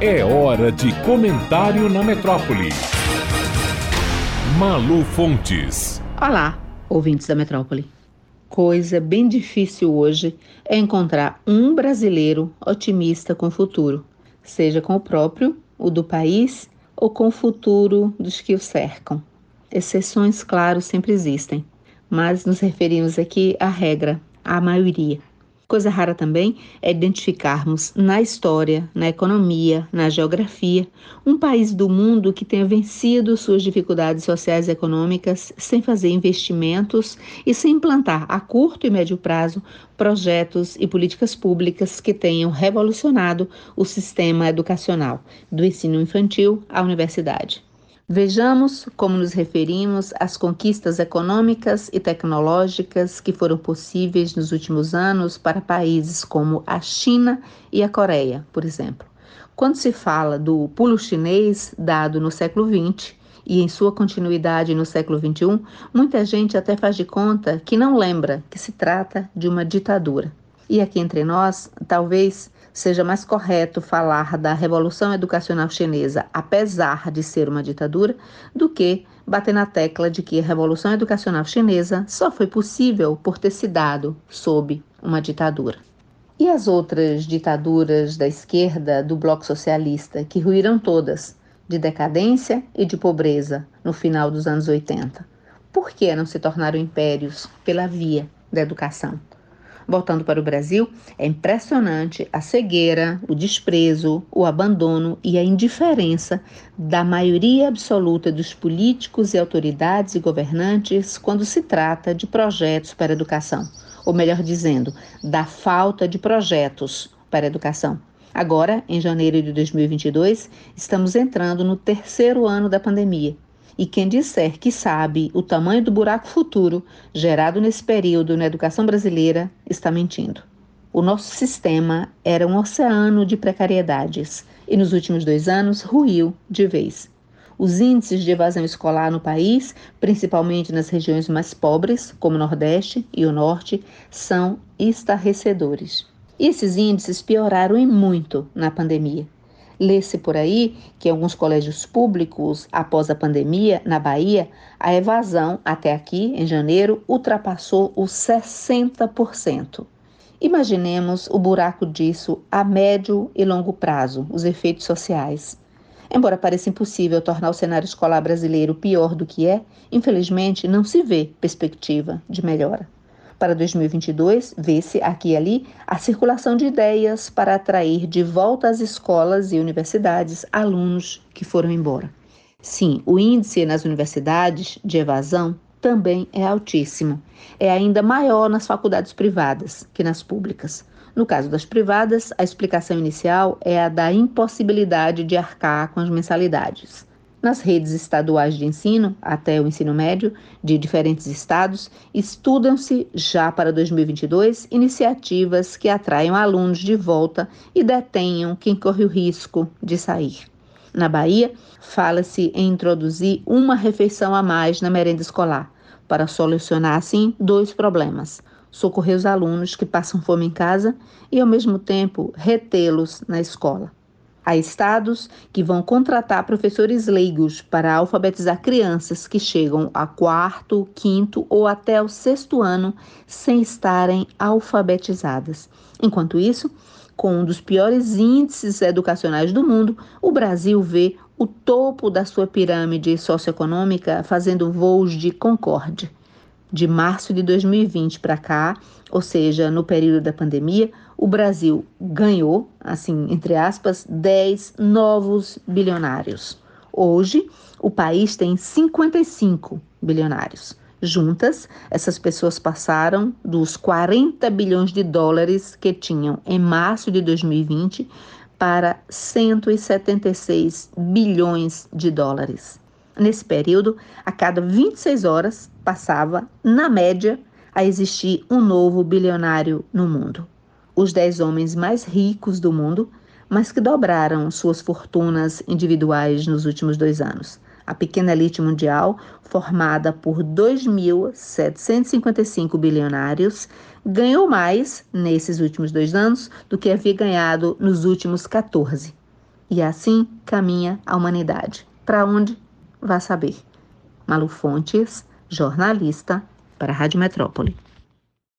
É hora de comentário na metrópole. Malu Fontes. Olá, ouvintes da metrópole. Coisa bem difícil hoje é encontrar um brasileiro otimista com o futuro, seja com o próprio, o do país ou com o futuro dos que o cercam. Exceções, claro, sempre existem, mas nos referimos aqui à regra, à maioria. Coisa rara também é identificarmos na história, na economia, na geografia, um país do mundo que tenha vencido suas dificuldades sociais e econômicas sem fazer investimentos e sem implantar a curto e médio prazo projetos e políticas públicas que tenham revolucionado o sistema educacional, do ensino infantil à universidade. Vejamos como nos referimos às conquistas econômicas e tecnológicas que foram possíveis nos últimos anos para países como a China e a Coreia, por exemplo. Quando se fala do pulo chinês dado no século XX e em sua continuidade no século XXI, muita gente até faz de conta que não lembra que se trata de uma ditadura. E aqui entre nós, talvez seja mais correto falar da Revolução Educacional Chinesa, apesar de ser uma ditadura, do que bater na tecla de que a Revolução Educacional Chinesa só foi possível por ter se dado sob uma ditadura. E as outras ditaduras da esquerda do bloco socialista, que ruíram todas, de decadência e de pobreza, no final dos anos 80? Por que não se tornaram impérios pela via da educação? Voltando para o Brasil, é impressionante a cegueira, o desprezo, o abandono e a indiferença da maioria absoluta dos políticos e autoridades e governantes quando se trata de projetos para a educação, ou melhor dizendo, da falta de projetos para a educação. Agora, em janeiro de 2022, estamos entrando no terceiro ano da pandemia e quem disser que sabe o tamanho do buraco futuro gerado nesse período na educação brasileira está mentindo. O nosso sistema era um oceano de precariedades e nos últimos dois anos ruiu de vez. Os índices de evasão escolar no país, principalmente nas regiões mais pobres, como o Nordeste e o Norte, são estarrecedores. E esses índices pioraram em muito na pandemia. Lê-se por aí que em alguns colégios públicos, após a pandemia, na Bahia, a evasão, até aqui, em janeiro, ultrapassou os 60%. Imaginemos o buraco disso a médio e longo prazo, os efeitos sociais. Embora pareça impossível tornar o cenário escolar brasileiro pior do que é, infelizmente não se vê perspectiva de melhora. Para 2022, vê-se aqui e ali a circulação de ideias para atrair de volta às escolas e universidades alunos que foram embora. Sim, o índice nas universidades de evasão também é altíssimo. É ainda maior nas faculdades privadas que nas públicas. No caso das privadas, a explicação inicial é a da impossibilidade de arcar com as mensalidades. Nas redes estaduais de ensino, até o ensino médio, de diferentes estados, estudam-se já para 2022 iniciativas que atraiam alunos de volta e detenham quem corre o risco de sair. Na Bahia, fala-se em introduzir uma refeição a mais na merenda escolar, para solucionar assim dois problemas: socorrer os alunos que passam fome em casa e, ao mesmo tempo, retê-los na escola. Há estados que vão contratar professores leigos para alfabetizar crianças que chegam a quarto, quinto ou até o sexto ano sem estarem alfabetizadas. Enquanto isso, com um dos piores índices educacionais do mundo, o Brasil vê o topo da sua pirâmide socioeconômica fazendo voos de concorde. De março de 2020 para cá, ou seja, no período da pandemia, o Brasil ganhou, assim, entre aspas, 10 novos bilionários. Hoje, o país tem 55 bilionários. Juntas, essas pessoas passaram dos 40 bilhões de dólares que tinham em março de 2020 para 176 bilhões de dólares. Nesse período, a cada 26 horas passava, na média, a existir um novo bilionário no mundo. Os dez homens mais ricos do mundo, mas que dobraram suas fortunas individuais nos últimos dois anos. A pequena elite mundial, formada por 2.755 bilionários, ganhou mais nesses últimos dois anos do que havia ganhado nos últimos 14. E assim caminha a humanidade. Para onde? Vá saber. Malu Fontes, jornalista para a Rádio Metrópole.